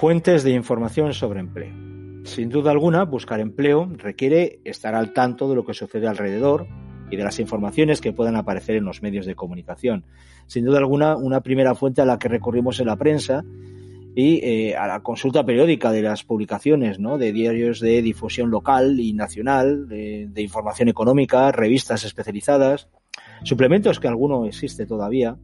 Fuentes de información sobre empleo. Sin duda alguna, buscar empleo requiere estar al tanto de lo que sucede alrededor y de las informaciones que puedan aparecer en los medios de comunicación. Sin duda alguna, una primera fuente a la que recurrimos en la prensa y eh, a la consulta periódica de las publicaciones ¿no? de diarios de difusión local y nacional, de, de información económica, revistas especializadas, suplementos que alguno existe todavía,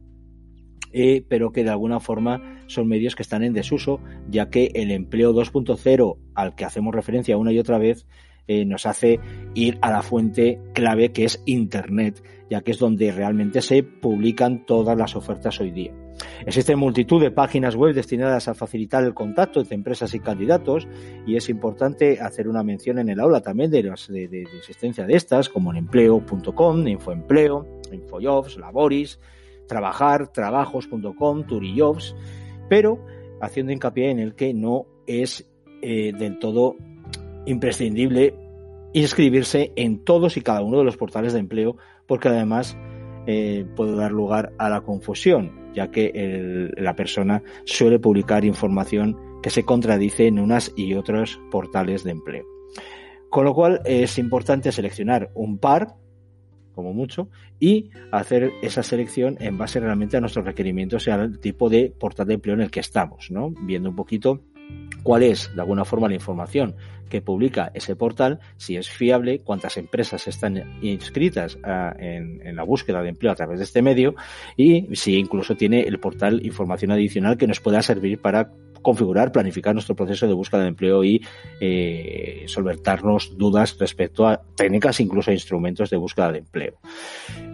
eh, pero que de alguna forma son medios que están en desuso, ya que el empleo 2.0 al que hacemos referencia una y otra vez eh, nos hace ir a la fuente clave que es Internet, ya que es donde realmente se publican todas las ofertas hoy día. Existen multitud de páginas web destinadas a facilitar el contacto entre empresas y candidatos y es importante hacer una mención en el aula también de, las, de, existencia de estas, como en empleo.com, Infoempleo, Infojobs, Laboris, trabajar, trabajos.com, Turijobs, pero haciendo hincapié en el que no es eh, del todo imprescindible inscribirse en todos y cada uno de los portales de empleo, porque además eh, puede dar lugar a la confusión, ya que la persona suele publicar información que se contradice en unas y otros portales de empleo. Con lo cual es importante seleccionar un par como mucho, y hacer esa selección en base realmente a nuestros requerimientos y al tipo de portal de empleo en el que estamos, ¿no? Viendo un poquito cuál es, de alguna forma, la información que publica ese portal, si es fiable, cuántas empresas están inscritas en, en, la búsqueda de empleo a través de este medio y si incluso tiene el portal información adicional que nos pueda servir para configurar, planificar nuestro proceso de búsqueda de empleo y eh, solventarnos dudas respecto a técnicas, incluso a instrumentos de búsqueda de empleo.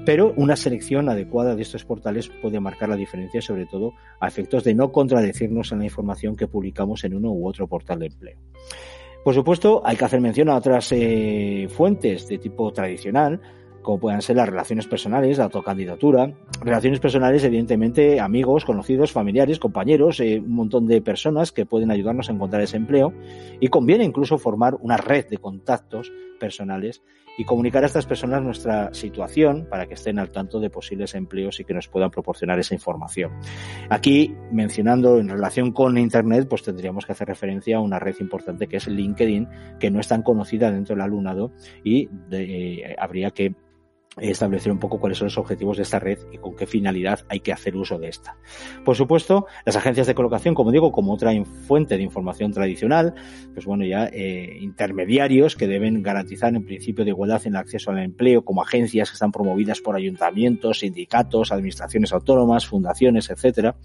Pero una selección adecuada de estos portales puede marcar la diferencia, sobre todo a efectos de no contradecirnos en la información que publicamos en uno u otro portal de empleo. Por supuesto, hay que hacer mención a otras eh, fuentes de tipo tradicional, como puedan ser las relaciones personales, la autocandidatura, relaciones personales, evidentemente, amigos, conocidos, familiares, compañeros, eh, un montón de personas que pueden ayudarnos a encontrar ese empleo y conviene incluso formar una red de contactos personales y comunicar a estas personas nuestra situación para que estén al tanto de posibles empleos y que nos puedan proporcionar esa información. Aquí, mencionando en relación con Internet, pues tendríamos que hacer referencia a una red importante que es LinkedIn, que no es tan conocida dentro del alumnado y eh, habría que establecer un poco cuáles son los objetivos de esta red y con qué finalidad hay que hacer uso de esta. Por supuesto, las agencias de colocación, como digo, como otra fuente de información tradicional, pues bueno, ya eh, intermediarios que deben garantizar en principio de igualdad en el acceso al empleo, como agencias que están promovidas por ayuntamientos, sindicatos, administraciones autónomas, fundaciones, etcétera.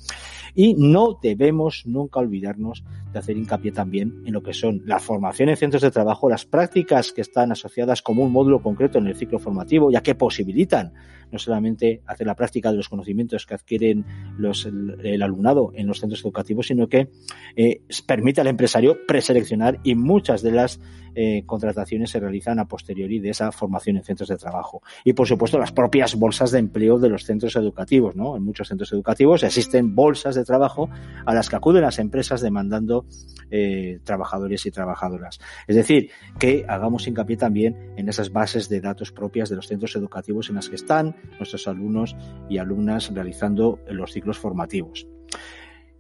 Y no debemos nunca olvidarnos de hacer hincapié también en lo que son la formación en centros de trabajo, las prácticas que están asociadas como un módulo concreto en el ciclo formativo, ya que posibilitan no solamente hacer la práctica de los conocimientos que adquieren los, el, alumnado en los centros educativos, sino que eh, permite al empresario preseleccionar y muchas de las eh, contrataciones se realizan a posteriori de esa formación en centros de trabajo. Y por supuesto las propias bolsas de empleo de los centros educativos. ¿no? En muchos centros educativos existen bolsas de trabajo a las que acuden las empresas demandando eh, trabajadores y trabajadoras. Es decir, que hagamos hincapié también en esas bases de datos propias de los centros educativos en las que están nuestros alumnos y alumnas realizando los ciclos formativos.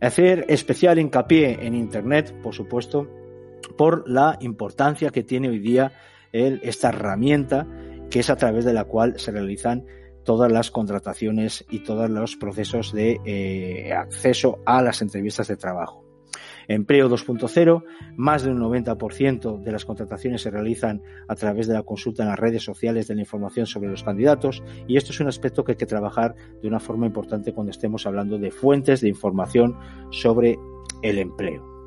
Hacer especial hincapié en Internet, por supuesto, por la importancia que tiene hoy día esta herramienta que es a través de la cual se realizan todas las contrataciones y todos los procesos de eh, acceso a las entrevistas de trabajo. Empleo 2.0, más de un 90% de las contrataciones se realizan a través de la consulta en las redes sociales de la información sobre los candidatos y esto es un aspecto que hay que trabajar de una forma importante cuando estemos hablando de fuentes de información sobre el empleo.